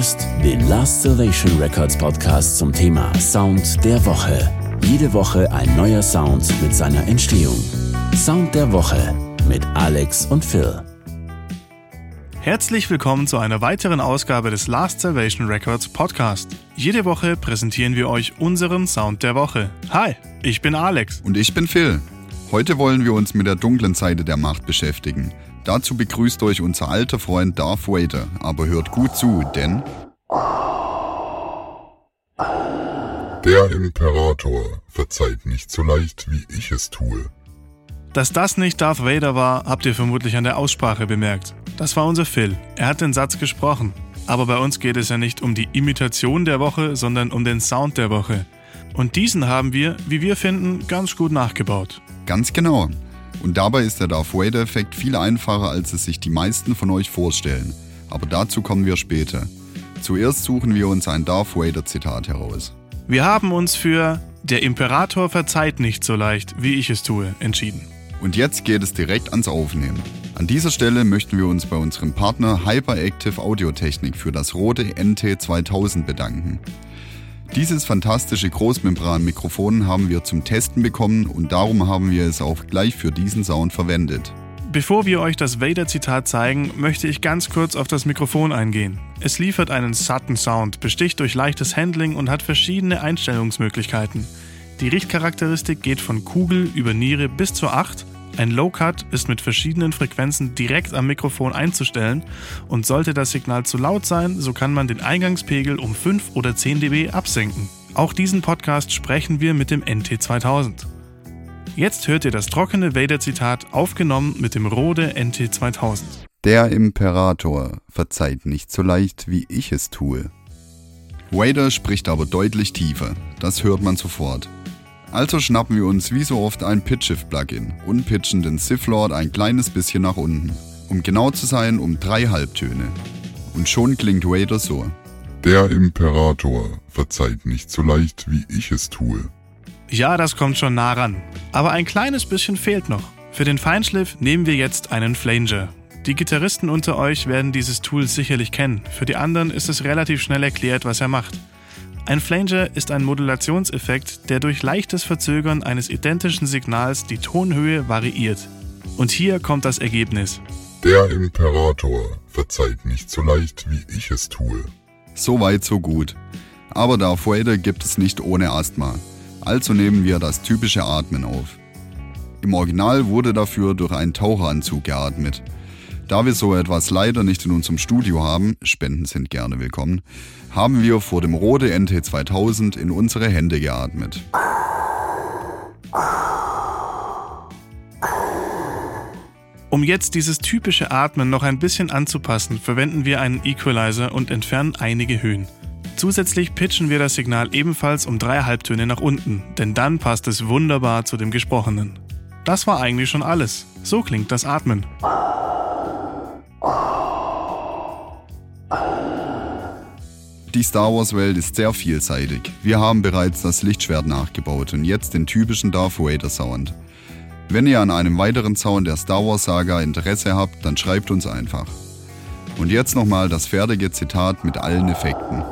hörst den Last Salvation Records Podcast zum Thema Sound der Woche. Jede Woche ein neuer Sound mit seiner Entstehung. Sound der Woche mit Alex und Phil. Herzlich willkommen zu einer weiteren Ausgabe des Last Salvation Records Podcast. Jede Woche präsentieren wir euch unseren Sound der Woche. Hi, ich bin Alex. Und ich bin Phil. Heute wollen wir uns mit der dunklen Seite der Macht beschäftigen. Dazu begrüßt euch unser alter Freund Darth Vader, aber hört gut zu, denn Der Imperator verzeiht nicht so leicht, wie ich es tue. Dass das nicht Darth Vader war, habt ihr vermutlich an der Aussprache bemerkt. Das war unser Phil. Er hat den Satz gesprochen. Aber bei uns geht es ja nicht um die Imitation der Woche, sondern um den Sound der Woche. Und diesen haben wir, wie wir finden, ganz gut nachgebaut. ganz genau. Und dabei ist der Darth Vader-Effekt viel einfacher, als es sich die meisten von euch vorstellen. Aber dazu kommen wir später. Zuerst suchen wir uns ein Darth Vader-Zitat heraus. Wir haben uns für Der Imperator verzeiht nicht so leicht, wie ich es tue, entschieden. Und jetzt geht es direkt ans Aufnehmen. An dieser Stelle möchten wir uns bei unserem Partner Hyperactive Audiotechnik für das Rode NT2000 bedanken. Dieses fantastische Großmembran-Mikrofon haben wir zum Testen bekommen und darum haben wir es auch gleich für diesen Sound verwendet. Bevor wir euch das Vader-Zitat zeigen, möchte ich ganz kurz auf das Mikrofon eingehen. Es liefert einen satten Sound, besticht durch leichtes Handling und hat verschiedene Einstellungsmöglichkeiten. Die Richtcharakteristik geht von Kugel über Niere bis zur 8. Ein Low-Cut ist mit verschiedenen Frequenzen direkt am Mikrofon einzustellen und sollte das Signal zu laut sein, so kann man den Eingangspegel um 5 oder 10 dB absenken. Auch diesen Podcast sprechen wir mit dem NT2000. Jetzt hört ihr das trockene Vader-Zitat aufgenommen mit dem Rode NT2000. Der Imperator verzeiht nicht so leicht, wie ich es tue. Vader spricht aber deutlich tiefer, das hört man sofort. Also schnappen wir uns wie so oft ein Pitch-Shift-Plugin und pitchen den Sith Lord ein kleines bisschen nach unten. Um genau zu sein, um drei Halbtöne. Und schon klingt Vader so. Der Imperator verzeiht nicht so leicht, wie ich es tue. Ja, das kommt schon nah ran. Aber ein kleines bisschen fehlt noch. Für den Feinschliff nehmen wir jetzt einen Flanger. Die Gitarristen unter euch werden dieses Tool sicherlich kennen. Für die anderen ist es relativ schnell erklärt, was er macht. Ein Flanger ist ein Modulationseffekt, der durch leichtes Verzögern eines identischen Signals die Tonhöhe variiert. Und hier kommt das Ergebnis. Der Imperator verzeiht nicht so leicht, wie ich es tue. So weit, so gut. Aber Darth Vader gibt es nicht ohne Asthma. Also nehmen wir das typische Atmen auf. Im Original wurde dafür durch einen Taucheranzug geatmet. Da wir so etwas leider nicht in unserem Studio haben, Spenden sind gerne willkommen, haben wir vor dem Rode NT2000 in unsere Hände geatmet. Um jetzt dieses typische Atmen noch ein bisschen anzupassen, verwenden wir einen Equalizer und entfernen einige Höhen. Zusätzlich pitchen wir das Signal ebenfalls um drei Halbtöne nach unten, denn dann passt es wunderbar zu dem Gesprochenen. Das war eigentlich schon alles. So klingt das Atmen. Die Star Wars Welt ist sehr vielseitig. Wir haben bereits das Lichtschwert nachgebaut und jetzt den typischen Darth Vader Sound. Wenn ihr an einem weiteren Sound der Star Wars Saga Interesse habt, dann schreibt uns einfach. Und jetzt nochmal das fertige Zitat mit allen Effekten.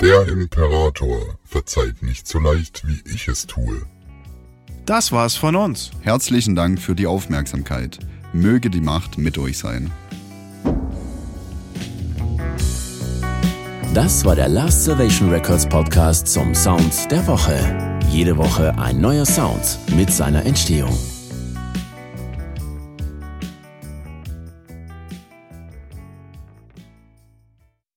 Der Imperator verzeiht nicht so leicht, wie ich es tue. Das war's von uns. Herzlichen Dank für die Aufmerksamkeit. Möge die Macht mit euch sein. Das war der Last Salvation Records Podcast zum Sound der Woche. Jede Woche ein neuer Sound mit seiner Entstehung.